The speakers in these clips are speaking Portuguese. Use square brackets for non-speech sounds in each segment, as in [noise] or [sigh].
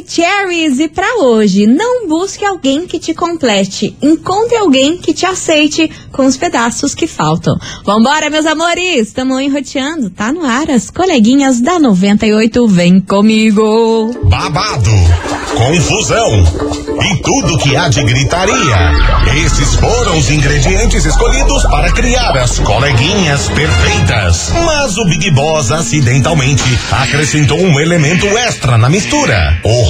Maravicheries e para hoje, não busque alguém que te complete, encontre alguém que te aceite com os pedaços que faltam. Vambora, meus amores, estamos enroteando, tá no ar as coleguinhas da 98, vem comigo. Babado, confusão e tudo que há de gritaria. Esses foram os ingredientes escolhidos para criar as coleguinhas perfeitas. Mas o Big Boss acidentalmente acrescentou um elemento extra na mistura: o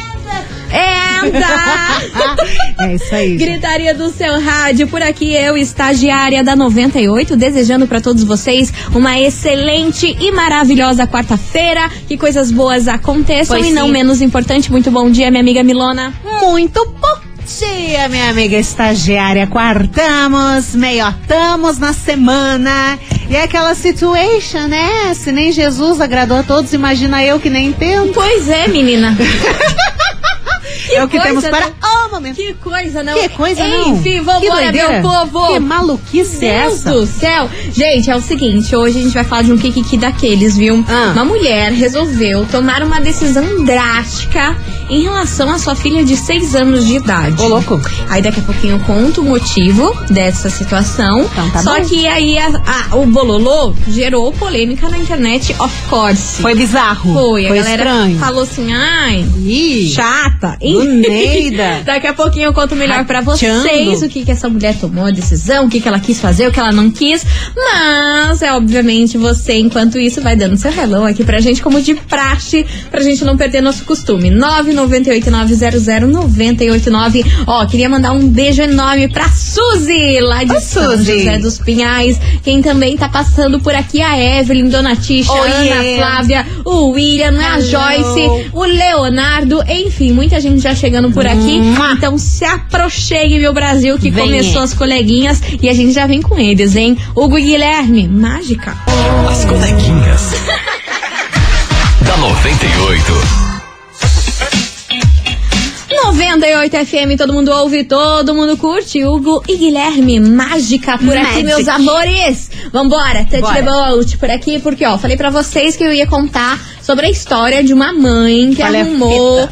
Entra! É isso aí. Gritaria do seu rádio. Por aqui eu, estagiária da 98, desejando para todos vocês uma excelente e maravilhosa quarta-feira. Que coisas boas aconteçam Pois e não sim. menos importante. Muito bom dia, minha amiga Milona. Muito bom dia, minha amiga estagiária. Quartamos, meiotamos na semana. E é aquela situation, né? Se nem Jesus agradou a todos, imagina eu que nem entendo. Pois é, menina. [laughs] Que é o que coisa, temos para né? o momento. Que coisa, não? Que coisa, não? Enfim, vambora, meu povo. Que maluquice é Deus essa? do céu. Gente, é o seguinte, hoje a gente vai falar de um kikiki daqueles, viu? Ah. Uma mulher resolveu tomar uma decisão drástica em relação à sua filha de 6 anos de idade. Ô, louco. Aí daqui a pouquinho eu conto o motivo dessa situação. Então tá Só bom. que aí a- a- o bololô gerou polêmica na internet, of course. Foi bizarro. Foi, a Foi galera estranho. falou assim, ai, Ih, chata. [laughs] Neida. Daqui a pouquinho eu conto melhor pra Rateando. vocês o que, que essa mulher tomou a decisão, o que, que ela quis fazer, o que ela não quis. Mas é obviamente você, enquanto isso, vai dando seu hello aqui pra gente, como de praxe, pra gente não perder nosso costume. 998900989. Ó, queria mandar um beijo enorme pra Suzy, lá de Ô, São Suzy. José dos Pinhais. Quem também tá passando por aqui, a Evelyn, Dona Tisha, Oh, Ana yeah. Flávia, o William, a Hello. Joyce, o Leonardo, enfim, muita gente já chegando por aqui. Mua. Então se aproxegue, meu Brasil, que Venha. começou as coleguinhas e a gente já vem com eles, hein? Hugo e Guilherme, mágica. As coleguinhas. [laughs] da 98. 98 FM, todo mundo ouve, todo mundo curte. Hugo e Guilherme, mágica por aqui, Magic. meus amores. Vambora, touch Bora. the boat por aqui, porque ó, falei pra vocês que eu ia contar sobre a história de uma mãe que Qual é a arrumou?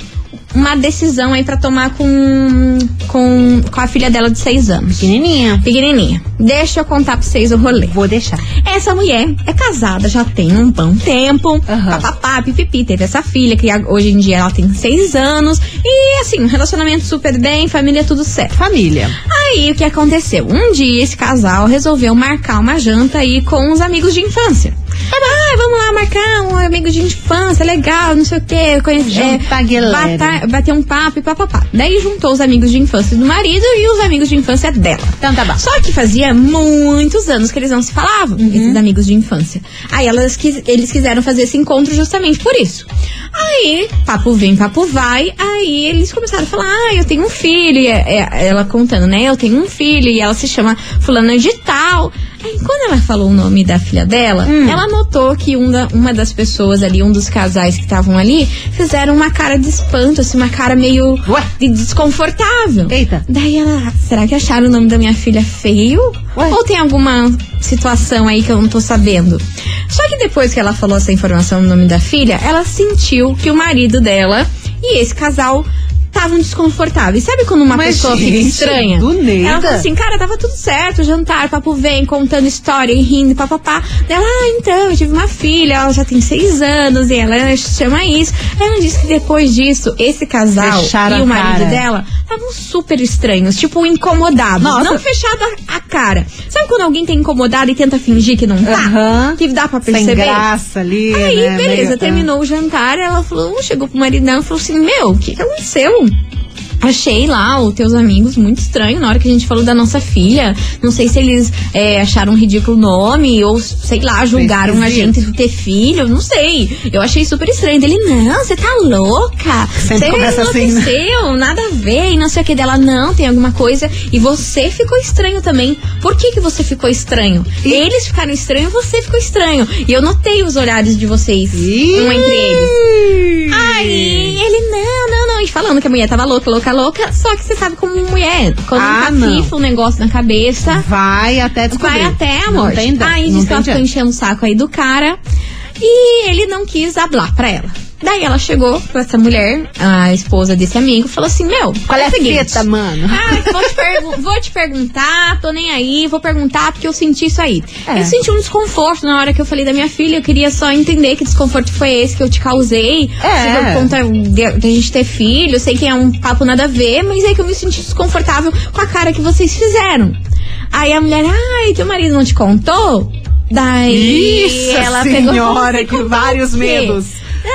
Uma decisão aí pra tomar com, com, com a filha dela de 6 anos. Pequenininha. Pequenininha. Deixa eu contar pra vocês o rolê. Vou deixar. Essa mulher é casada, já tem um bom tempo. Aham. Papapá, pipipi, teve essa filha, que hoje em dia ela tem seis anos. E assim, um relacionamento super bem, família tudo certo. Família. Aí o que aconteceu? Um dia esse casal resolveu marcar uma janta aí com os amigos de infância. Ah, vamos lá marcar um amigo de infância, legal, não sei o quê. Conhecer, galera. bater, bater um papo e papapá. Daí juntou os amigos de infância do marido e os amigos de infância dela. Então tá bom. Só que fazia muitos anos que eles não se falavam, Uhum. esses amigos de infância. Aí elas eles quiseram fazer esse encontro justamente por isso. Aí, papo vem, papo vai. Aí eles começaram a falar: Ah, eu tenho um filho. E é- é- ela contando, né? Eu tenho um filho. E ela se chama Fulana de Tal. Aí, quando ela falou o nome da filha dela, Hum. ela notou que um da- uma das pessoas ali, um dos casais que estavam ali, fizeram uma cara de espanto, assim, uma cara meio Ué? de desconfortável. Eita. Daí ela, será que acharam o nome da minha filha feio? Ué? Ou tem alguma situação aí que eu não tô sabendo? Só que depois que ela falou essa informação no nome da filha, ela sentiu que o marido dela e esse casal estavam desconfortáveis. Sabe quando uma Mas, pessoa fica gente, estranha? do nada. Ela falou assim, cara, tava tudo certo, jantar, papo vem, contando história e rindo, papapá. Ela, ah, então, eu tive uma filha, ela já tem seis anos e ela chama isso. Ela disse que depois disso, esse casal Fecharam e o marido dela estavam super estranhos, tipo incomodados. Nossa. Não fechada a, a cara. Sabe quando alguém tá incomodado e tenta fingir que não tá? Aham. Que dá pra Sem perceber? graça ali. Aí, né? beleza, Meio- terminou o jantar, ela falou, chegou pro marido dela e falou assim, meu, o que aconteceu? Achei lá os teus amigos muito estranho na hora que a gente falou da nossa filha. Não sei se eles é, acharam um ridículo o nome ou, sei lá, julgaram a gente de ter filho. Não sei. Eu achei super estranho. Dele, não, você tá louca. Sempre Você começa assim, né? nada a ver. E não sei o que dela, não, tem alguma coisa. E você ficou estranho também. Por que, que você ficou estranho? Eles ficaram estranhos, você ficou estranho. E eu notei os olhares de vocês, um entre eles. Aí falando que a mulher tava louca, louca, louca. Só que você sabe como mulher. Quando Ah, encafifa um negócio na cabeça, Vai até descobrir. vai até a Não morte. tem Aí não disse que ela ficou enchendo o saco aí do cara. E ele não quis hablar pra ela. Daí ela chegou pra essa mulher, a esposa desse amigo, falou assim: Meu, Qual é a o seguinte, fita, mano? [laughs] ah, vou te, vou te perguntar, tô nem aí, vou perguntar porque eu senti isso aí. É. Eu senti um desconforto na hora que eu falei da minha filha, eu queria só entender que desconforto foi esse que eu te causei. É. Se por conta de, de a gente ter filho, eu sei que é um papo nada a ver, mas é que eu me senti desconfortável com a cara que vocês fizeram. Aí a mulher, ai, teu marido não te contou? Daí Isso, ela pegou senhora, "Você que vários o quê?" medos.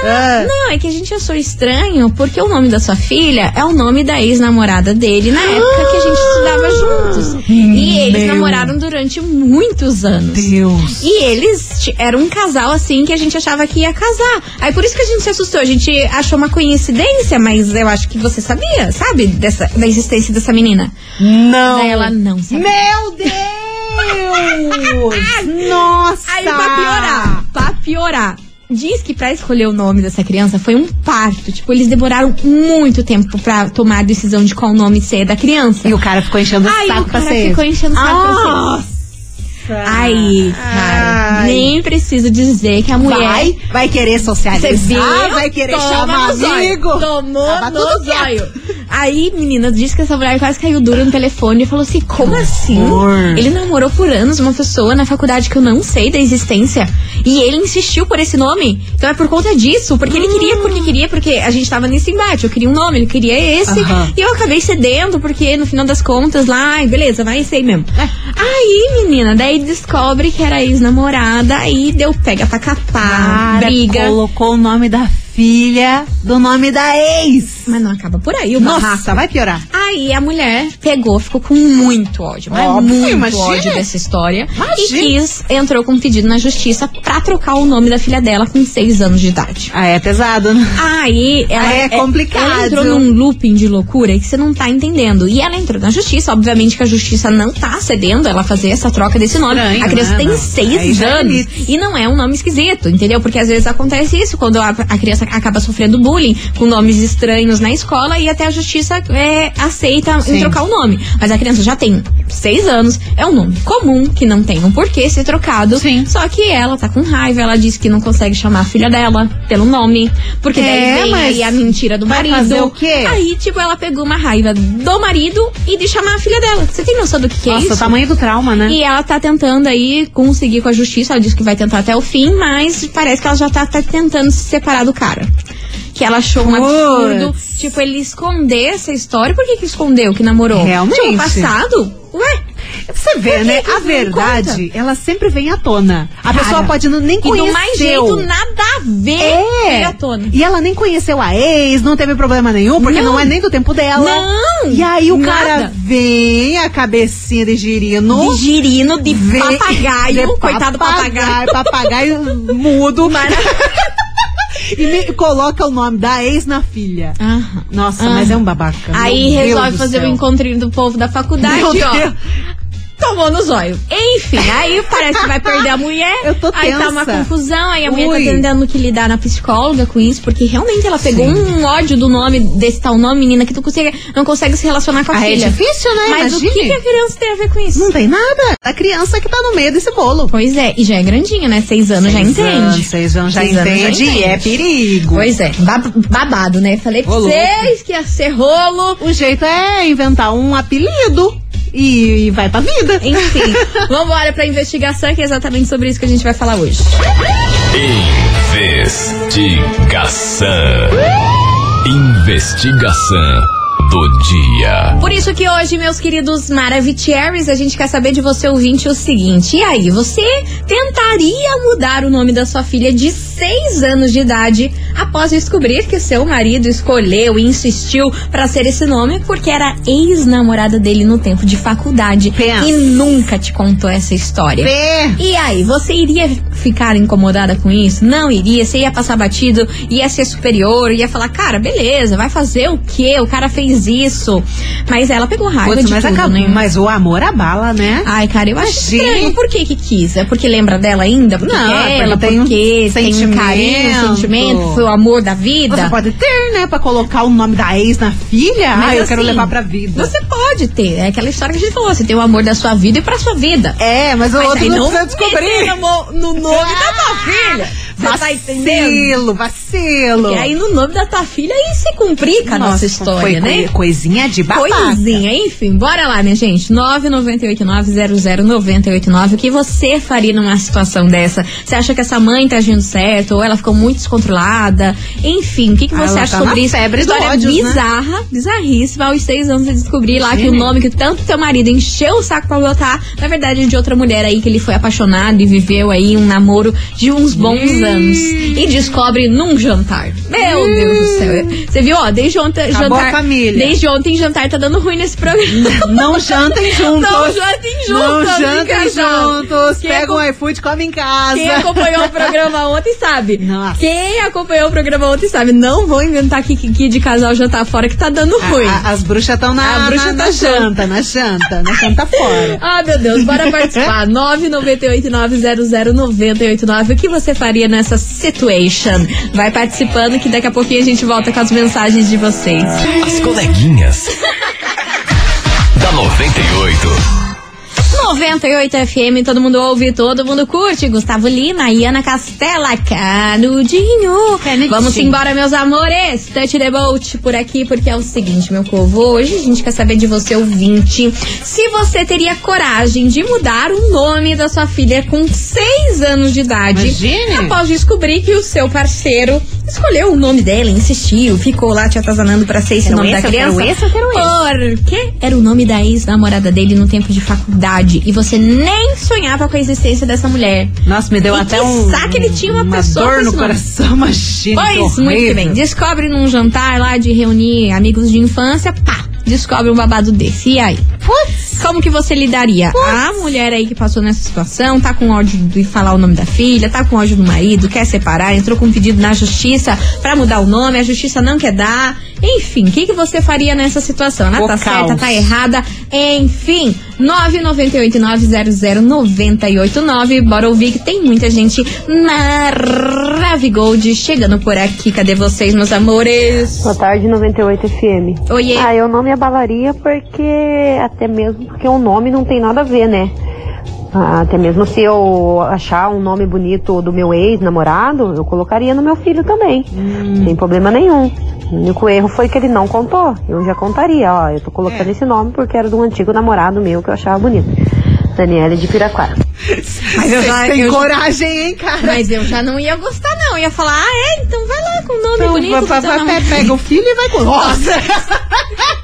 Ah. Não, é que a gente achou estranho porque o nome da sua filha é o nome da ex-namorada dele na época que a gente estudava juntos. E eles Meu. namoraram durante muitos anos. Deus. E eles eram um casal assim que a gente achava que ia casar. Aí por isso que a gente se assustou. A gente achou uma coincidência, mas eu acho que você sabia, sabe? Dessa, da existência dessa menina. Não. Daí ela não sabia. Meu Deus! [laughs] Nossa! Aí pra piorar, pra piorar. Diz que pra escolher o nome dessa criança foi um parto. Tipo, eles demoraram muito tempo pra tomar a decisão de qual nome ser da criança. E o cara ficou enchendo o Aí saco o pra cara ser ficou esse. enchendo o saco pra ser. Nossa! Aí, cara, Ai. nem preciso dizer que a mulher. Vai, vai querer socializar, vai querer chamar amigo. Tomou Tava no zóio. Aí, menina, disse que essa mulher quase caiu dura no telefone e falou assim: como assim? Ele namorou por anos uma pessoa na faculdade que eu não sei da existência. E ele insistiu por esse nome. Então é por conta disso. Porque ele queria, porque queria, porque a gente tava nesse embate. Eu queria um nome, ele queria esse. Aham. E eu acabei cedendo, porque no final das contas, lá, beleza, vai esse aí mesmo. É. Aí, menina, daí descobre que era ex-namorada, aí deu pega pra capar, briga. colocou o nome da filha do nome da ex. Mas não acaba por aí o barraco. Nossa, vai piorar. Aí a mulher pegou, ficou com muito ódio, mas Óbvio, muito imagina. ódio dessa história. Imagina. E quis, entrou com um pedido na justiça pra trocar o nome da filha dela com seis anos de idade. Ah, é pesado, né? Aí ela Aí é complicado. Ela entrou num looping de loucura que você não tá entendendo. E ela entrou na justiça, obviamente que a justiça não tá cedendo ela fazer essa troca desse nome. Estranho, a criança né? tem seis Aí é anos limites. e não é um nome esquisito, entendeu? Porque às vezes acontece isso quando a, a criança acaba sofrendo bullying com nomes estranhos na escola e até a justiça é, aceita Sim. em trocar o nome. Mas a criança já tem seis anos, é um nome comum que não tem um porquê ser trocado. Sim. Só que ela tá com raiva, ela disse que não consegue chamar a filha dela pelo nome, porque É, daí vem aí a mentira do marido. fazer o quê? Aí, tipo, ela pegou uma raiva do marido e de chamar a filha dela. Você tem noção do que, que é Nossa, isso? o tamanho do trauma, né? E ela tá tentando aí conseguir com a justiça. Ela disse que vai tentar até o fim, mas parece que ela já tá, tá tentando se separar do cara. Que ela achou um Puts. absurdo. Tipo, ele esconder essa história. Por que que escondeu que namorou? Realmente. Tipo, passado? Ué? Você vê, né? A verdade, ela sempre vem à tona. A Cara, pessoa pode não- nem E conhecer. do mais jeito, nada a ver É. à tona. E ela nem conheceu a ex, não teve problema nenhum, porque não, Não. é nem do tempo dela. Não, E aí o cara nada. vem, a cabecinha de girino. De girino, de vem- papagaio. de coitado do papagaio. Papagaio mudo. [laughs] e me coloca o nome da ex na filha. Aham. Nossa, Ah. mas é um babaca. Aí resolve fazer o céu. encontrinho do povo da faculdade, ó. Tomou no zóio. Enfim, aí [laughs] parece que vai perder a mulher. Eu tô Aí tá uma tensa. confusão, aí a mulher Ui. tá tentando que lidar na psicóloga com isso, porque realmente ela pegou um ódio do nome, desse tal nome, menina, que tu consegue, não consegue se relacionar com a Ah, é filha. difícil, né? Mas o que, Imagine. que a criança tem a ver com isso? Não tem nada. A criança que tá no meio desse bolo. Pois é, e já é grandinha, né? Seis anos já Seis entende. anos, seis anos já Seis anos já entende e entende. é perigo. Pois é, bab- babado, né? Falei pra vocês que ia ser rolo. O jeito é inventar um apelido e, e vai pra vida. Enfim, [laughs] vambora pra investigação, que é exatamente sobre isso que a gente vai falar hoje. Investigação. Investigação do dia. Por isso que hoje, meus queridos Maravicheries, a gente quer saber de você ouvinte o seguinte. E aí, você tentaria mudar o nome da sua filha de 6 anos de idade após descobrir que seu marido escolheu e insistiu pra ser esse nome porque era ex-namorada dele no tempo de faculdade Pensa. e nunca te contou essa história. Pé. E aí, você iria ficar incomodada com isso? Não iria, você ia passar batido, ia ser superior, ia falar, cara, beleza, vai fazer o quê? O cara fez isso. Mas ela pegou raiva Putz, de mas, tudo, acaba- né? mas o amor abala, né? Ai, cara, eu acho estranho. Por que que quis? É porque lembra dela ainda? Porque Não, porque ela, tem um porque tem um carinho, sentimento. sentimento, o amor da vida. Você pode ter, né? Pra colocar o nome da ex na filha. Mas ah, eu assim, quero levar pra vida. Você pode ter. É aquela história que a gente falou. Você tem o amor da sua vida e pra sua vida. É, mas o Mas outro não não precisa descobrir. no, no nome da tua [laughs] filha. Você tá entendendo? Vacilo, vacilo. E aí no nome da tua filha aí se complica a nossa história, foi né? coi- Coisinha de babaca. Coisinha, enfim, bora lá, minha gente. 998900989. O que você faria numa situação dessa? Você acha que essa mãe tá agindo certo? Ou ela ficou muito descontrolada? Enfim, o que, que Ah, você ela acha tá sobre isso? febre História ódio, né? bizarra, bizarríssima. Aos seis anos eu descobri lá que o nome que tanto teu marido encheu o saco pra botar, na verdade é de outra mulher aí que ele foi apaixonado e viveu aí um namoro de uns bons anos. E descobre num jantar. Meu Deus do céu. Você viu, ó, desde ontem Acabou jantar. família. Desde ontem jantar tá dando ruim nesse programa. Não [laughs] jantem juntos. Não jantem juntos, Não jantem juntos. Quem Pega um iFood e come em casa. Quem acompanhou o programa ontem sabe. Nossa. Quem acompanhou o programa ontem sabe. Não vou inventar que, que, que de casal jantar fora que tá dando ruim. A- a- as bruxas estão na, A bruxa na, tá na janta, na janta, na janta fora. Ah, meu Deus, bora participar. [laughs] 998900989. O que você faria nessa situation? Vai participando que daqui a pouquinho a gente volta com as mensagens de vocês. As coleguinhas. [laughs] da 98. 98 FM, todo mundo ouve, todo mundo curte. Gustavo Lima e Ana Castela, canudinho. Canudinho. Vamos embora, meus amores. Touch the boat por aqui, porque é o seguinte, meu povo. Hoje a gente quer saber de você, ouvinte, se você teria coragem de mudar o nome da sua filha com 6 anos de idade. Imagine. Após descobrir que o seu parceiro escolheu o nome dela, insistiu, ficou lá te atazanando pra ser esse Quero nome esse, da eu quero criança. esse, eu quero Porque era o nome da ex-namorada dele no tempo de faculdade. E você nem sonhava com a existência dessa mulher. Nossa, me deu E até que um. saco ele tinha uma pessoa dor no esse nome. coração, [laughs] imagina. Pois, que muito bem. Descobre num jantar lá de reunir amigos de infância, pá, descobre um babado desse. E aí? Putz. Como que você lidaria? A mulher aí que passou nessa situação, tá com ódio de falar o nome da filha, tá com ódio do marido, quer separar, entrou com um pedido na justiça pra mudar o nome, a justiça não quer dar. Enfim, o que, que você faria nessa situação? Ela O tá certa, caos. tá errada? Enfim, 998900989. Bora ouvir que tem muita gente maravigold chegando por aqui. Cadê vocês, meus amores? Boa tarde, 98 FM. Oiê. Ah, eu não me abalaria porque, até mesmo porque o nome não tem nada a ver, né? Ah, até mesmo se eu achar um nome bonito do meu ex-namorado, eu colocaria no meu filho também. Sem problema nenhum. O único erro foi que ele não contou. Eu já contaria, ó, eu tô colocando esse nome porque era de um antigo namorado meu que eu achava bonito. Daniela de Piraquara. Mas eu já- têm eu já- coragem, hein, cara? Mas eu já não ia gostar, não. Eu ia falar, ah, é? Então vai lá com o nome Então, bonito. vai- vai- teu vai- namorado." pega o filho e vai com. Nossa! [laughs]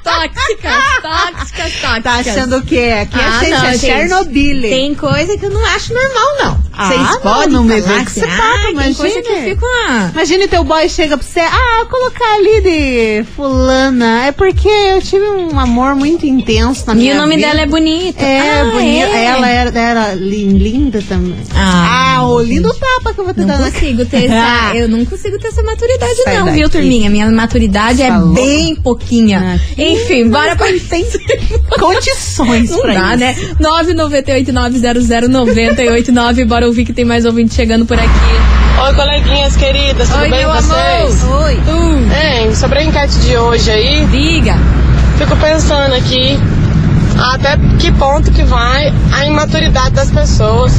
Tóxicas, tóxicas, tóxicas. Tá achando o quê? Aqui Ah, a gente não, é gente. Chernobyl. Tem coisa que eu não acho normal, não. Ah, Vocês não, podem não me falar vê que você ah, tá, tem coisa imagine. que eu fico, ah... Imagine teu boy chega pra você, ah, vou colocar ali de fulana. É porque eu tive um amor muito intenso na E minha o nome vida. dela é bonito. É, ah, bonita. é. Ela era, era lin- linda também. Ah, Ah, o lindo tapa que eu vou te Não dar na consigo ter essa, eu não consigo ter essa maturidade Sai não, daqui. viu, turminha? Minha maturidade é Tá louca? bem pouquinha. Ah, Enfim, bora pra... condições Não pra dá, isso. né? 998900989. Bora ouvir que tem mais ouvinte chegando por aqui. Oi, coleguinhas queridas, tudo Oi, bem com vocês? amor. Oi. Uh, sobre a enquete de hoje aí, diga. fico pensando aqui até que ponto que vai a imaturidade das pessoas.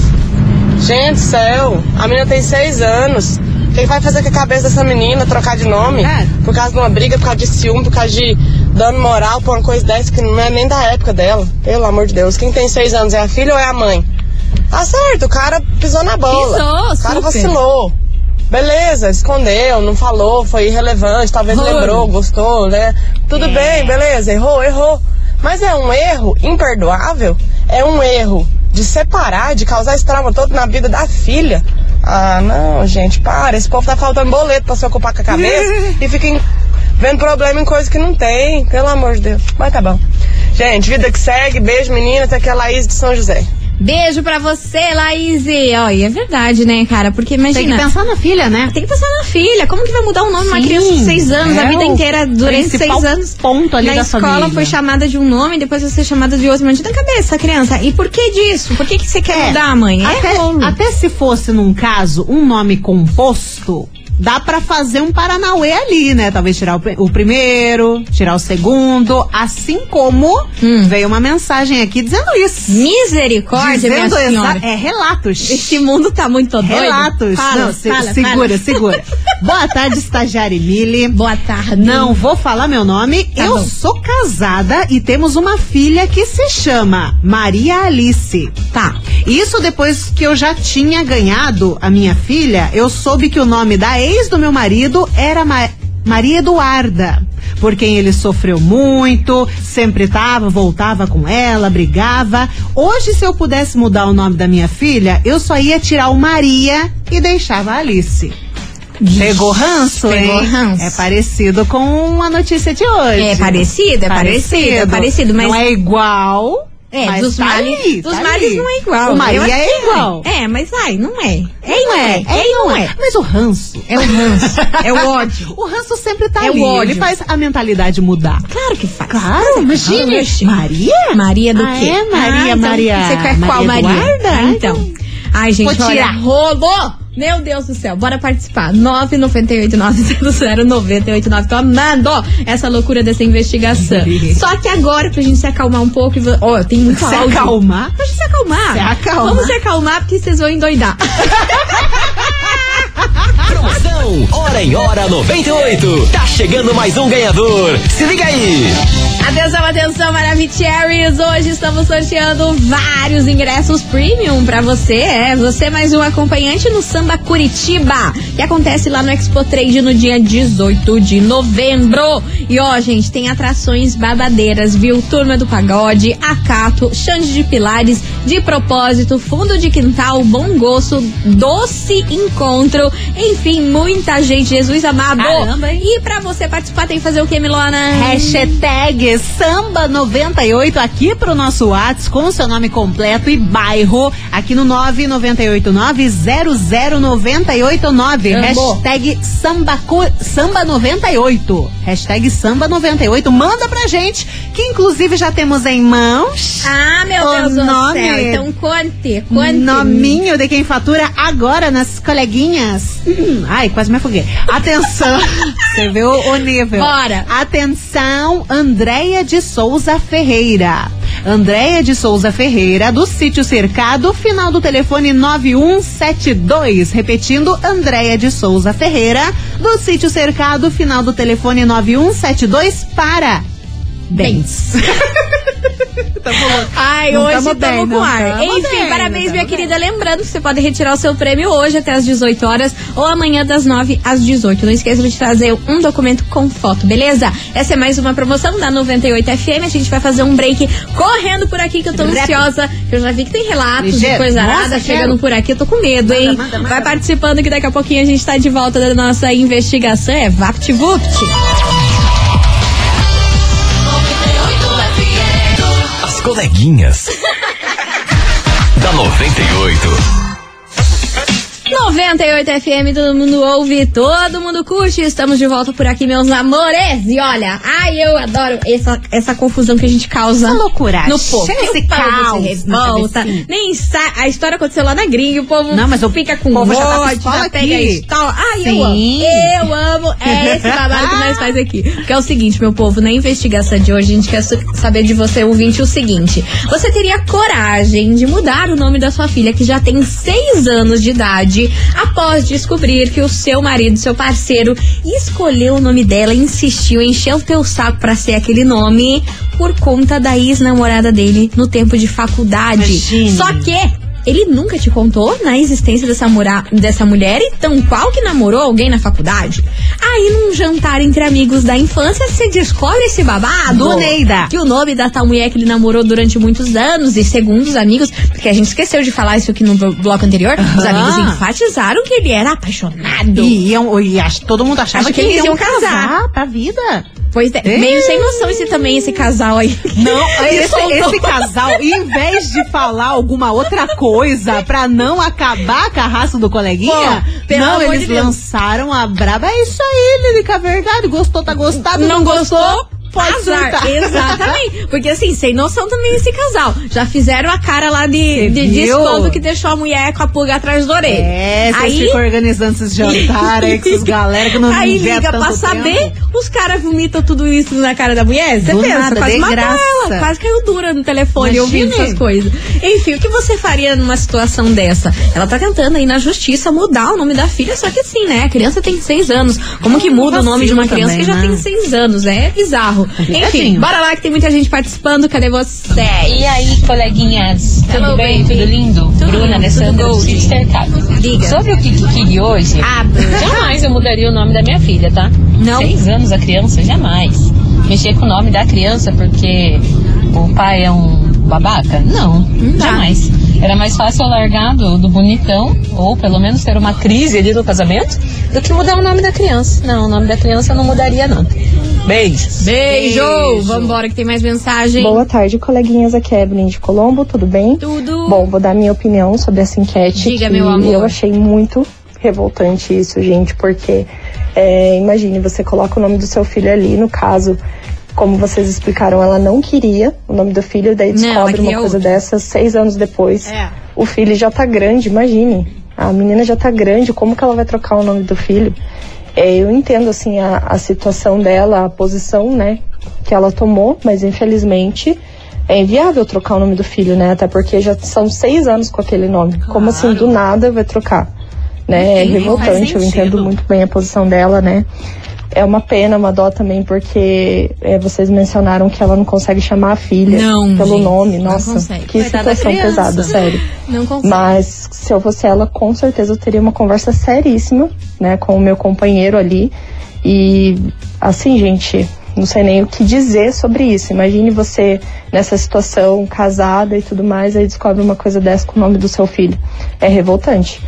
Gente, céu, a menina tem seis anos. O que vai fazer com a cabeça dessa menina trocar de nome? É. Por causa de uma briga, por causa de ciúme, por causa de dano moral, por uma coisa dessa que não é nem da época dela. Pelo amor de Deus. Quem tem seis anos é a filha ou é a mãe? Tá certo, o cara pisou na bola. Pisou, o cara super. vacilou. Beleza, escondeu, não falou, foi irrelevante, talvez lembrou, gostou, né? Tudo É. bem, beleza, errou, errou. Mas é um erro imperdoável, é um erro de separar, de causar esse trauma todo na vida da filha. Ah, não, gente, para. Esse povo tá faltando boleto pra se ocupar com a cabeça [laughs] e fica em- vendo problema em coisa que não tem, pelo amor de Deus. Mas tá bom. Gente, vida que segue. Beijo, meninas. Aqui é a Laís de São José. Beijo pra você, Laís. Ó, e é verdade, né, cara? Porque Tem imagina. que pensar na filha, né? Tem que pensar na filha. Como que vai mudar o nome de uma criança de seis anos, a é vida o inteira, durante seis anos? ponto ali Na da escola família. foi chamada de um nome, depois vai ser chamada de outro. Imagina na cabeça, criança. E por que disso? Por que, que você quer É, mudar, mãe? É Até, rolo. até se fosse, num caso, um nome composto, dá pra fazer um Paranauê ali, né? Talvez tirar o, o primeiro, tirar o segundo, assim como Hum. veio uma mensagem aqui dizendo isso. Misericórdia, minha dizendo senhora. exa- é relatos. Esse mundo tá muito doido. Relatos. Fala, Não, se- fala, segura, fala. segura. [laughs] Boa tarde, estagiária Emily. Boa tarde. Não vou falar meu nome. Tá eu bom. sou casada e temos uma filha que se chama Maria Alice. Tá. Isso depois que eu já tinha ganhado a minha filha, eu soube que o nome da ex do meu marido era Ma- Maria Eduarda. Por quem ele sofreu muito, sempre tava, voltava com ela, brigava. Hoje, se eu pudesse mudar o nome da minha filha, eu só ia tirar o Maria e deixava a Alice. Pegou ranço, Pegou hein? ranço. É parecido com a notícia de hoje. É parecido, é parecido, é parecido, mas- Não é igual. É, mas dos tá males, ali, dos tá males ali. não é igual. O Maria que é igual. É, mas ai, não é. É não é, é e não é. Mas o ranço. É o ranço, [laughs] é o ódio. O ranço sempre tá É o ali. ódio. Ele faz a mentalidade mudar. Claro que faz. Claro, imagine. Oxi. Maria? Maria do Ah, quê? é, Maria, Ah, então Maria. Você quer qual Maria Maria? Eduarda? Ah, então. Ai, gente, Vou olha, tirar. rolou! Meu Deus do céu, bora participar. 998-900-989. Tô amando essa loucura dessa investigação. [laughs] Só que agora, pra gente se acalmar um pouco e. Ó, tem muito Se áudio. acalmar? Pra gente se acalmar. Se acalmar. Vamos se acalmar porque vocês vão endoidar. [laughs] Promoção Hora em Hora 98. Tá chegando mais um ganhador. Se liga aí. Atenção, atenção, Maravicheries! Hoje estamos sorteando vários ingressos premium pra você. É, você mais um acompanhante no Samba Curitiba, que acontece lá no Expo Trade no dia 18 de novembro. E ó, gente, tem atrações babadeiras, viu? Turma do Pagode, Acato, Xande de Pilares, De Propósito, Fundo de Quintal, Bom Gosto, Doce Encontro, enfim, muita gente. Jesus amado! Caramba, hein? E pra você participar tem que fazer o que, Milona? Hashtag Samba98 aqui pro nosso Whats com o seu nome completo e bairro aqui no 998900989. Amor. Hashtag Sambacu- Samba98. Hashtag Samba98. Manda pra gente, que inclusive já temos em mãos. Ah, meu O Deus do nome- Então conte, conte. Nominho de quem fatura agora nas coleguinhas. Hum, ai, quase me afoguei. Atenção. [laughs] Você viu o nível. Bora. Atenção, Andréia de Souza Ferreira. Andréia de Souza Ferreira, do sítio Cercado, final do telefone 9172. Repetindo, Andréia de Souza Ferreira, do sítio Cercado, final do telefone 9172. Para. Bens. [laughs] Ai, Não hoje tamo estamos bem, com ar. tamo Enfim, bem, parabéns, minha querida. Lembrando que você pode retirar o seu prêmio hoje até às 18 horas ou amanhã das 9 às 18. Não esqueça de trazer um documento com foto, beleza? Essa é mais uma promoção da 98 FM. A gente vai fazer um break correndo por aqui que eu tô Rápido. ansiosa. Eu já vi que tem relatos Ligeiro. de coisa Nossa, arada quero. chegando por aqui. Eu tô com medo, hein? manda, manda. Vai participando que daqui a pouquinho a gente tá de volta da nossa investigação. É VaptVupt. Coleguinhas. [laughs] da 98. 98 FM, todo mundo ouve, todo mundo curte. Estamos de volta por aqui, meus amores. E olha, ai, eu adoro essa, essa confusão que a gente causa. Essa loucura. No povo. Chega esse O caos revolta. cabecinha. Nem sabe. A história aconteceu lá na gringa, o povo Não, mas o fica com povo já tá pistola pega história. Ai, eu Sim. amo. Eu amo. É esse [laughs] babado que nós faz aqui. Que é o seguinte, meu povo, na investigação de hoje, a gente quer sa- saber de você, ouvinte, o seguinte. Você teria coragem de mudar o nome da sua filha, que já tem seis anos de idade, após descobrir que o seu marido, seu parceiro, escolheu o nome dela, insistiu, encheu o teu saco pra ser aquele nome por conta da ex-namorada dele no tempo de faculdade. Imagine. Só que ele nunca te contou na existência dessa, mura, dessa mulher e tão qual que namorou alguém na faculdade? Aí, num jantar entre amigos da infância, você descobre esse babado. Do Neida. Que o nome da tal mulher que ele namorou durante muitos anos e segundo os amigos, porque a gente esqueceu de falar isso aqui no bloco anterior, os amigos enfatizaram que ele era apaixonado. E, iam, e todo mundo achava Acho que, que eles eles iam iam casar. casar pra vida. Pois é, Ei. meio sem noção esse também, esse casal aí. Não, [laughs] esse, esse casal, em vez de falar alguma outra coisa pra não acabar com a raça do coleguinha, Pô, não, eles de lançaram a braba. É isso aí, Lilica, é verdade. Gostou, tá gostado. não gostou, pode azar. surtar. Exatamente. Porque assim, sem noção também esse casal. Já fizeram a cara lá de, de desconto que deixou a mulher com a pulga atrás da orelha. É, vocês aí, ficam organizando esses jantares aí com essas [laughs] galera que não aí liga tanto pra saber, tempo. os caras vomitam tudo isso na cara da mulher. Você pensa, nada, quase matou ela, quase caiu dura no telefone Imagine. ouvindo essas coisas. Enfim, o que você faria numa situação dessa? Ela tá tentando aí na justiça mudar o nome da filha, só que assim, né? A criança tem seis anos. Como que muda o nome de uma criança que já também, tem né? seis anos? É bizarro. Enfim, Complicadinho. bora lá que tem muita gente participando. Cadê você? E aí, coleguinhas, tudo Hello, bem? baby. Tudo lindo? Tudo Bruna, Alessandra, tudo Cercado. Diga. Sobre o Kiki de hoje, Ah, jamais eu mudaria o nome da minha filha, tá? Não? Seis anos a criança, jamais. Mexer com o nome da criança porque o pai é um babaca? Não, jamais. Era mais fácil eu largar do, do bonitão, ou pelo menos ter uma crise ali no casamento, do que mudar o nome da criança. Não, o nome da criança eu não mudaria, não. Beijos. Beijo! Vambora que tem mais mensagem. Boa tarde, coleguinhas. Aqui é Evelyn de Colombo, tudo bem? Tudo. Bom, vou dar minha opinião sobre essa enquete. Diga, meu amor. Eu achei muito revoltante isso, gente, porque é, imagine, você coloca o nome do seu filho ali, no caso, como vocês explicaram, ela não queria o nome do filho, daí Não, descobre queria uma coisa outro. dessas seis anos depois. É. O filho já tá grande, imagine. A menina já tá grande, como que ela vai trocar o nome do filho? É, eu entendo, assim, a, a situação dela, a posição, né, que ela tomou, mas infelizmente é inviável trocar o nome do filho, né? Até porque já são seis anos com aquele nome. Como assim, do nada vai trocar? Né? É revoltante, eu entendo muito bem a posição dela, né? É uma pena, uma dó também, porque é, vocês mencionaram que ela não consegue chamar a filha Não, pelo gente, nome. não Nossa, consegue. que Coitada situação pesada, sério. Não consegue. Mas se eu fosse ela, com certeza eu teria uma conversa seríssima, né, com o meu companheiro ali. E assim, gente, não sei nem o que dizer sobre isso. Imagine você nessa situação, casada e tudo mais, aí descobre uma coisa dessa com o nome do seu filho. É revoltante.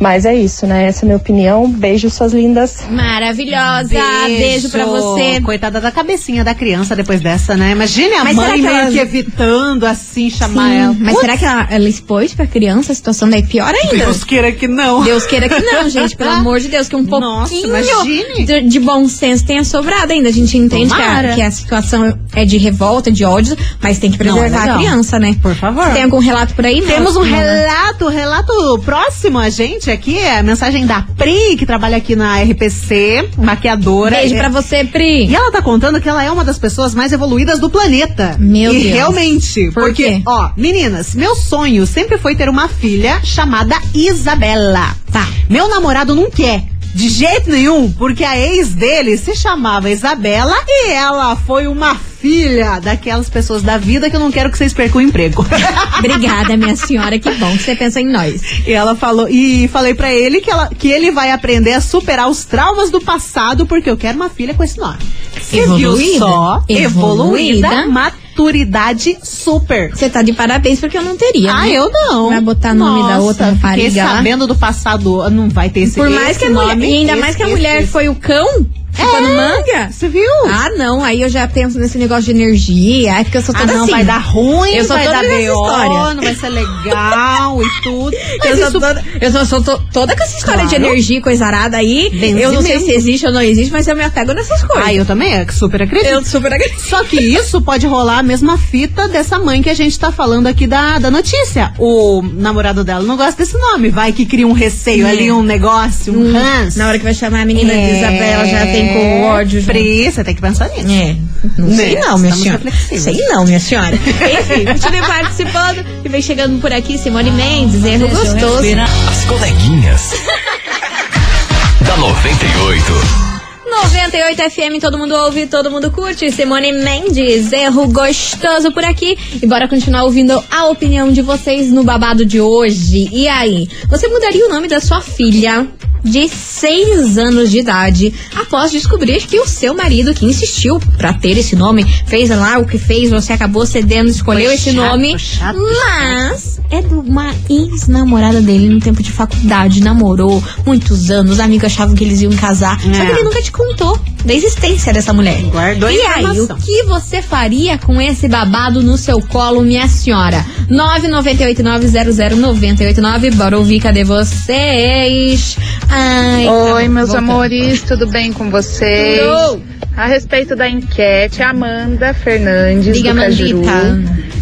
Mas é isso, né? Essa é a minha opinião. Beijo, suas lindas. Maravilhosa! Beijo, pra você. Coitada da cabecinha da criança depois dessa, né? Imagine a Mas será mãe que meio ela- que evitando assim chamar Sim, ela. Mas será que ela, ela expôs pra criança a situação daí pior ainda? Deus queira que não. Deus queira que não, gente, pelo [laughs] amor de Deus, que um Nossa, pouquinho imagine. de, de bom senso tenha sobrado ainda. A gente entende que a, que a situação é de revolta, de ódio, mas tem que preservar Não, é a criança, né? Por favor. Tem algum relato por aí? Não, Temos um não, né? relato, relato próximo a gente aqui, é a mensagem da Pri, que trabalha aqui na RPC, maquiadora. Beijo É- pra você, Pri. E ela tá contando que ela é uma das pessoas mais evoluídas do planeta. Meu e Deus. realmente, Por porque, quê? ó, meninas, meu sonho sempre foi ter uma filha chamada Isabela. Tá. Meu namorado não quer. De jeito nenhum, porque a ex dele se chamava Isabela e ela foi uma filha daquelas pessoas da vida que eu não quero que vocês percam o emprego. [laughs] Obrigada, minha senhora. Que bom que você pensou em nós. E ela falou, e falei pra ele que, ela, que ele vai aprender a superar os traumas do passado, porque eu quero uma filha com esse nome. Você viu só? Evoluída. Evoluída, maturidade super. Você tá de parabéns porque eu não teria. Ah, né? eu não. Vai botar nome da outra rapariga sabendo do passado, não vai ter esse Por mais esse que a mulher, nome, ainda esse, mais que a mulher esse. foi o cão, ficou no manga. Você viu? Ah, não, aí eu já penso nesse negócio de energia, é porque eu sou Ah, toda não, assim. vai dar ruim, Eu sou vai toda dar B.O., não vai ser legal e tudo. [laughs] Eu sou, isso- toda, eu sou, sou to- toda com essa história de Claro. energia e coisa arada aí. Bem eu não sei mesmo. se existe ou não existe, mas eu me apego nessas coisas. Ah, eu também, é, super acredito. eu super acredito. Só que isso pode rolar a mesma fita dessa mãe que a gente tá falando aqui da, da notícia. O namorado dela não gosta desse nome. Vai que cria um receio É. ali, um negócio, um ranço. Na hora que vai chamar a menina de É, Isabela, já tem com ódio. já. Pri, você tem que pensar nisso. É, não sei Né? não, minha Estamos senhora. reflexivos. Sei não, minha senhora. Enfim, [laughs] continue participando e vem chegando por aqui Simone Mendes, erro gostoso. As coleguinhas. [laughs] da 98. 98 FM, todo mundo ouve, todo mundo curte. Simone Mendes, erro gostoso por aqui. E bora continuar ouvindo a opinião de vocês no babado de hoje. E aí, você mudaria o nome da sua filha? De 6 anos de idade, após descobrir que o seu marido, que insistiu pra ter esse nome, fez lá o que fez, você acabou cedendo, escolheu Foi esse chato, nome, chato, mas é de uma ex-namorada dele no tempo de faculdade, namorou muitos anos, amigos achavam que eles iam casar, só que É. ele nunca te contou da existência dessa mulher. Guardou e aí, o que você faria com esse babado no seu colo, minha senhora? 998900989, bora ouvir, cadê vocês? Ai, Oi, tá, meus voltando. amores, tudo bem com vocês? Tudo. A respeito da enquete, Amanda Fernandes Diga, do Cajuru.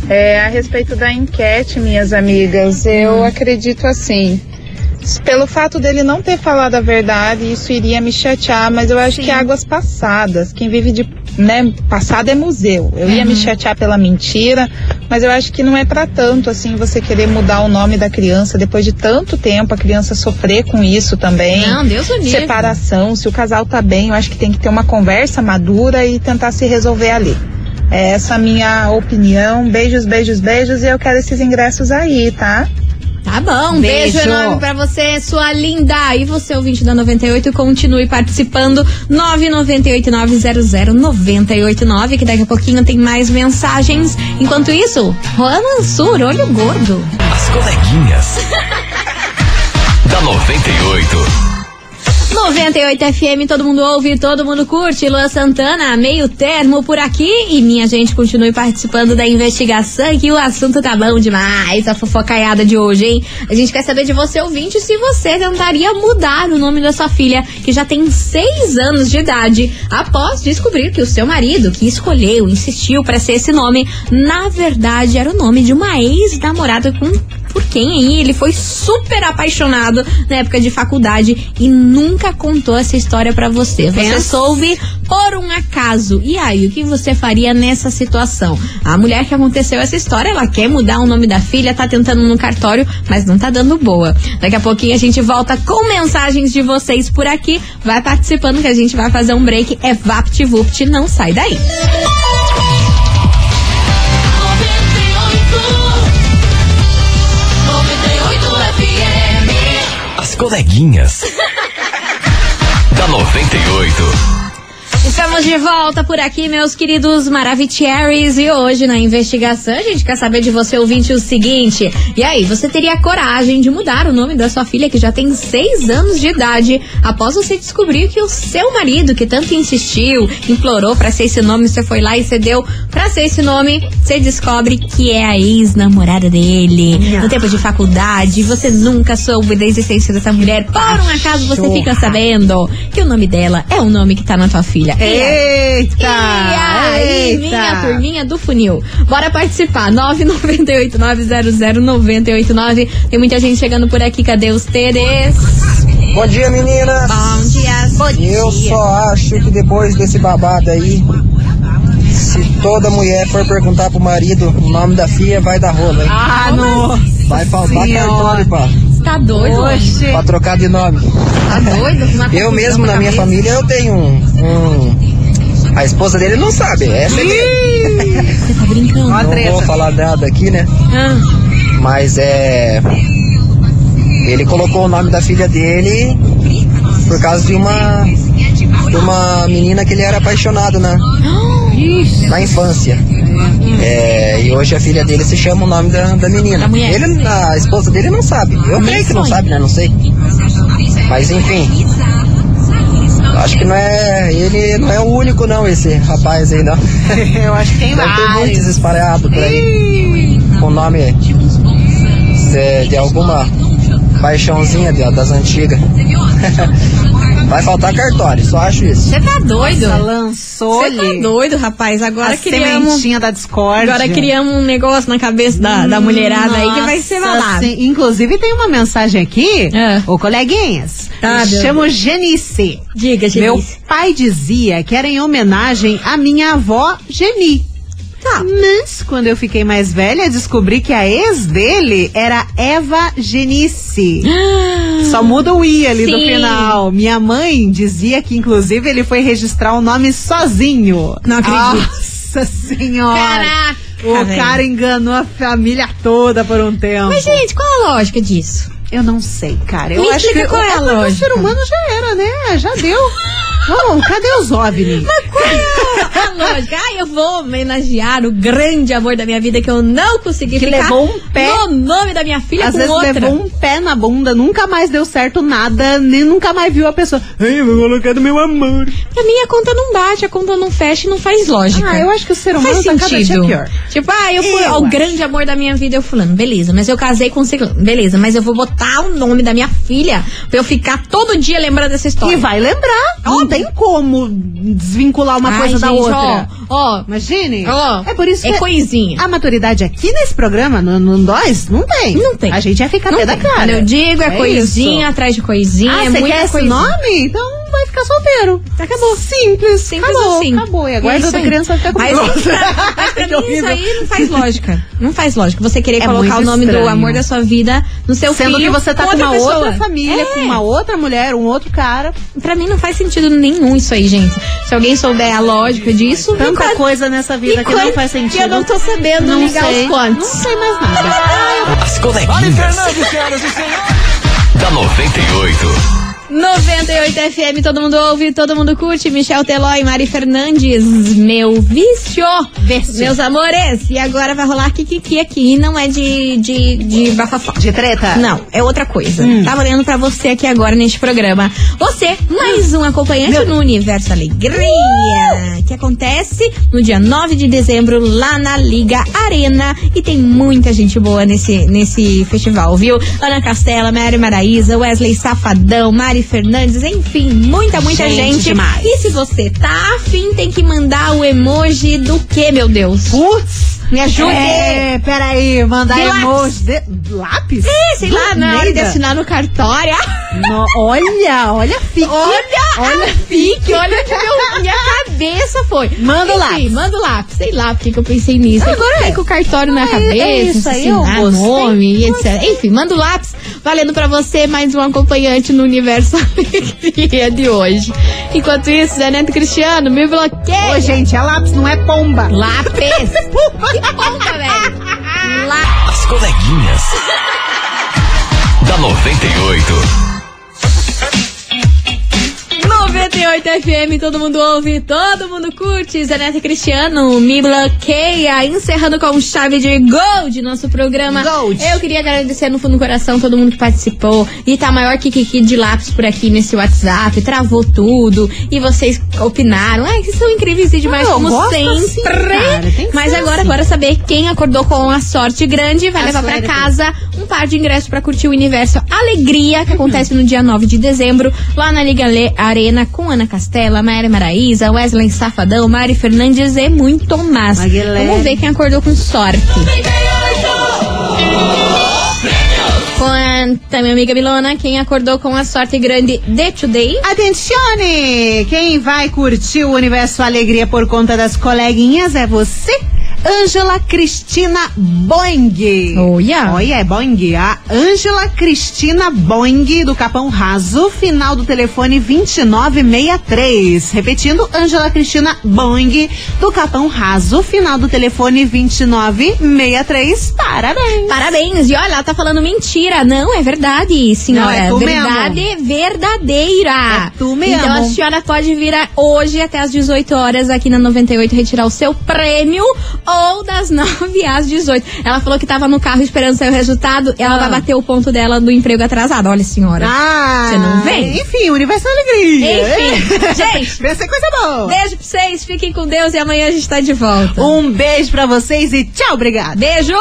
É, a respeito da enquete, minhas amigas, eu Hum. acredito assim. Pelo fato dele não ter falado a verdade, isso iria me chatear, mas eu acho Sim. que águas passadas. Quem vive de, né, passado é museu. Eu ia Uhum. me chatear pela mentira, mas eu acho que não é pra tanto assim você querer mudar o nome da criança depois de tanto tempo, a criança sofrer com isso também Não, Deus o livre. separação, se o casal tá bem, eu acho que tem que ter uma conversa madura e tentar se resolver ali. É essa a minha opinião. Beijos, beijos, beijos e eu quero esses ingressos aí, tá? Tá bom, beijo, Beijo. enorme pra você, sua linda. E você, ouvinte da 98, continue participando. 998900989, que daqui a pouquinho tem mais mensagens. Enquanto isso, Juan Mansur, olho gordo. As coleguinhas. [laughs] da 98. 98 FM, todo mundo ouve, todo mundo curte. Luan Santana, meio termo por aqui. E minha gente, continue participando da investigação que o assunto tá bom demais. A fofocaiada de hoje, hein? A gente quer saber de você, ouvinte, se você tentaria mudar o nome da sua filha, que já tem seis anos de idade, após descobrir que o seu marido, que escolheu, insistiu pra ser esse nome, na verdade era o nome de uma ex-namorada com por quem aí ele foi super apaixonado na época de faculdade e nunca contou essa história pra você. Você soube por um acaso. E aí, o que você faria nessa situação? A mulher que aconteceu essa história, ela quer mudar o nome da filha, tá tentando no cartório, mas não tá dando boa. Daqui a pouquinho a gente volta com mensagens de vocês por aqui. Vai participando que a gente vai fazer um break. É VaptVupt, não sai daí. As coleguinhas. [laughs] da 98. Estamos de volta por aqui, meus queridos Maravicheries. E hoje, na investigação, a gente quer saber de você, ouvinte, o seguinte. E aí, você teria coragem de mudar o nome da sua filha, que já tem seis anos de idade, após você descobrir que o seu marido, que tanto insistiu, implorou pra ser esse nome, você foi lá e cedeu pra ser esse nome, você descobre que é a ex-namorada dele. No tempo de faculdade, você nunca soube da existência dessa mulher. Por um acaso, você fica sabendo que o nome dela é o nome que tá na tua filha. Eita! e aí, eita. minha turminha do funil. Bora participar. 998-900-989. Tem muita gente chegando por aqui. Cadê os TDs? Bom dia, meninas. Bom dia. Bom Eu dia. só acho que depois desse babado aí, se toda mulher for perguntar pro marido o nome da filha, vai dar rola, hein? Ah, não. Vai faltar cartório Você tá doido? Oxe. pra trocar de nome. Tá doido? Eu mesmo, na minha família, eu tenho um. um- A esposa dele não sabe, é segredo. Você tá brincando? Não vou falar nada aqui, né? Ah, Mas é. Ele colocou o nome da filha dele por causa de uma. de uma menina que ele era apaixonado na, na infância. É, e hoje a filha dele se chama o nome da, da menina. Ele, a esposa dele não sabe. Eu creio que não sabe, né? Não sei. Mas enfim. Acho que não é. Ele não é o único não, esse rapaz aí não. [laughs] Eu acho que tem Deve ter muitos vários. espalhados por aí. Com nome de, de alguma paixãozinha de- das antigas. [laughs] Vai faltar cartório, só acho isso. Você tá doido? Nossa, lançou Você tá doido, rapaz. Agora a criamos. sementinha da discórdia. Agora criamos um negócio na cabeça da, da mulherada aí que vai ser Nossa, sim. Inclusive tem uma mensagem aqui, É. ô coleguinhas. Ah, me meu chamo Genice. Diga, Meu Genice. pai dizia que era em homenagem à minha avó Geni. Tá. Mas, quando eu fiquei mais velha, descobri que a ex dele era Eva Genice. [gasps] Só muda o I ali do Sim. final. Minha mãe dizia que, inclusive, ele foi registrar o nome sozinho. Não acredito. Nossa [laughs] senhora! Caraca, O velho. cara enganou a família toda por um tempo. Mas, gente, qual a lógica disso? Eu não sei, cara. Eu Me acho que qual é a o- o lógica. ser humano já era, né? Já deu. [laughs] Vamos, cadê os OVNI? Qual é a lógica? Ah, eu vou homenagear o grande amor da minha vida que eu não consegui Que ficar levou um pé. no nome da minha filha Às com vezes outra. levou um pé na bunda, nunca mais deu certo nada, nem nunca mais viu a pessoa. Ai, eu vou colocar no meu amor. A minha conta não bate, a conta não fecha e não faz lógica. Ah, eu acho que o ser humano faz tá cada dia pior. Tipo, ah, eu fui Eu o acho. grande amor da minha vida, eu fulano. Beleza, mas eu casei com o ciclano. Beleza, mas eu vou botar o nome da minha filha pra eu ficar todo dia lembrando dessa história. E vai lembrar. Não tem como desvincular uma Ai, coisa da gente, outra. Ó, ó, Imagine. Ó, é por isso é que coisinha. a maturidade aqui nesse programa, no, no nós, não tem. Não tem. A gente ia ficar pé da cara. Quando eu digo, é, coisinha isso. atrás de coisinha, Ah, é você quer esse coisinha. nome? Então vai ficar solteiro. Acabou. Simples. Simples acabou, assim. Acabou. E a É guarda isso da aí. criança vai ficar com Mas, mas pra Que mim isso aí não faz lógica. Não faz lógica. Você querer É colocar o nome do estranho. amor da sua vida no seu Sendo filho que você tá com outra uma pessoa. outra família, É. com uma outra mulher, um outro cara. Pra mim não faz sentido nenhum isso aí, gente. Se alguém souber a lógica disso, Tanta coisa nessa vida que não faz sentido. que eu não tô sabendo Não ligar sei. os. Não sei mais nada. As coleguinhas. Da 98. 98 FM, todo mundo ouve, todo mundo curte. Michel Teló e Mari Fernandes, meu vício. Vício. Meus amores. E agora vai rolar Kikiki aqui. Não é de, de, de bafafá. De treta? Não, é outra coisa. Hum. Tá valendo pra você aqui agora neste programa. Você, mais um acompanhante no Universo Alegria, que acontece no dia 9 de dezembro lá na Liga Arena. E tem muita gente boa nesse, nesse festival, viu? Ana Castela, Mary Maraíza, Wesley Safadão, Mari Fernandes, enfim, muita, muita Gente gente. demais. E se você tá afim, tem que mandar o emoji do que, meu Deus? Putz! Me ajude! É, peraí, mandar De emoji. De... Lápis? É, sei lá, Do na hora de assinar no cartório. No- olha, olha a fique. Olha, olha a fique, olha que meu, minha cabeça foi. Manda o lápis. Manda o lápis. Sei lá porque que eu pensei nisso. Agora é. com o cartório na Ah, é- cabeça, é isso aí, eu assinar gostei. nome etc. Enfim, manda o lápis. Valendo pra você mais um acompanhante no universo [laughs] alegria de hoje. Enquanto isso, Zé Neto Cristiano, me bloqueia. Ô, gente, é lápis, não é pomba. Lápis. [laughs] que ponta, velho. [laughs] Lápis. As coleguinhas. Da 98. 98 FM, todo mundo ouve, todo mundo curte. Zanete Cristiano, me bloqueia. Encerrando com chave de gold nosso programa. Gold. Eu queria agradecer no fundo do coração todo mundo que participou. E tá maior que Kiki de lápis por aqui nesse WhatsApp. Travou tudo. E vocês opinaram. É, que são incríveis demais, Ah, eu como gosto sempre. assim, cara, Mas agora, assim. bora saber quem acordou com a sorte grande. Vai A levar pra sorte. casa um par de ingressos pra curtir o Universo Alegria, que acontece no dia 9 de dezembro, lá na Liga Le- Arena, com Ana Castela, Maíra Maraíza, Wesley Safadão, Mari Fernandes e muito mais. Maguilene. Vamos ver quem acordou com sorte. Conta, minha amiga Milona, quem acordou com a sorte grande de Today? Atencione! Quem vai curtir o Universo Alegria por conta das coleguinhas é você, Ângela Cristina Boing. Olha. Olha, é Boing. A Ângela Cristina Boing, do Capão Raso, final do telefone 2963. Repetindo, Ângela Cristina Boing, do Capão Raso, final do telefone 2963. Parabéns! Parabéns! E olha, ela tá falando mentira. Não, é verdade, senhora. Não, é tu verdade verdadeira. É tu mesmo. Então a senhora pode vir hoje até às 18 horas aqui na 98 retirar o seu prêmio ou das [laughs] 9 às 18. Ela falou que tava no carro esperando sair o resultado. Ela Ah. vai bater o ponto dela do emprego atrasado. Olha, senhora. Ah, Você não vem? Enfim, Universo Alegria. Enfim, [laughs] gente. Vai ser coisa boa. Beijo pra vocês, fiquem com Deus e amanhã a gente tá de volta. Um beijo pra vocês e tchau, obrigada. Beijo!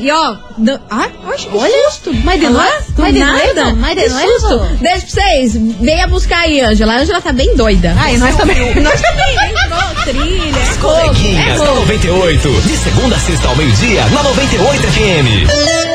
E ó, do... ai, oxe, que Olha, susto! mas de novo? Mas de nada? Mas de novo? susto! Beijo pra vocês! Venha buscar aí, Ângela. A Ângela tá bem doida. Ai, nós também. Nós também, entrou trilha, é fogo, Coleguinhas é da fogo. 98. De segunda a sexta ao meio-dia, na 98 FM.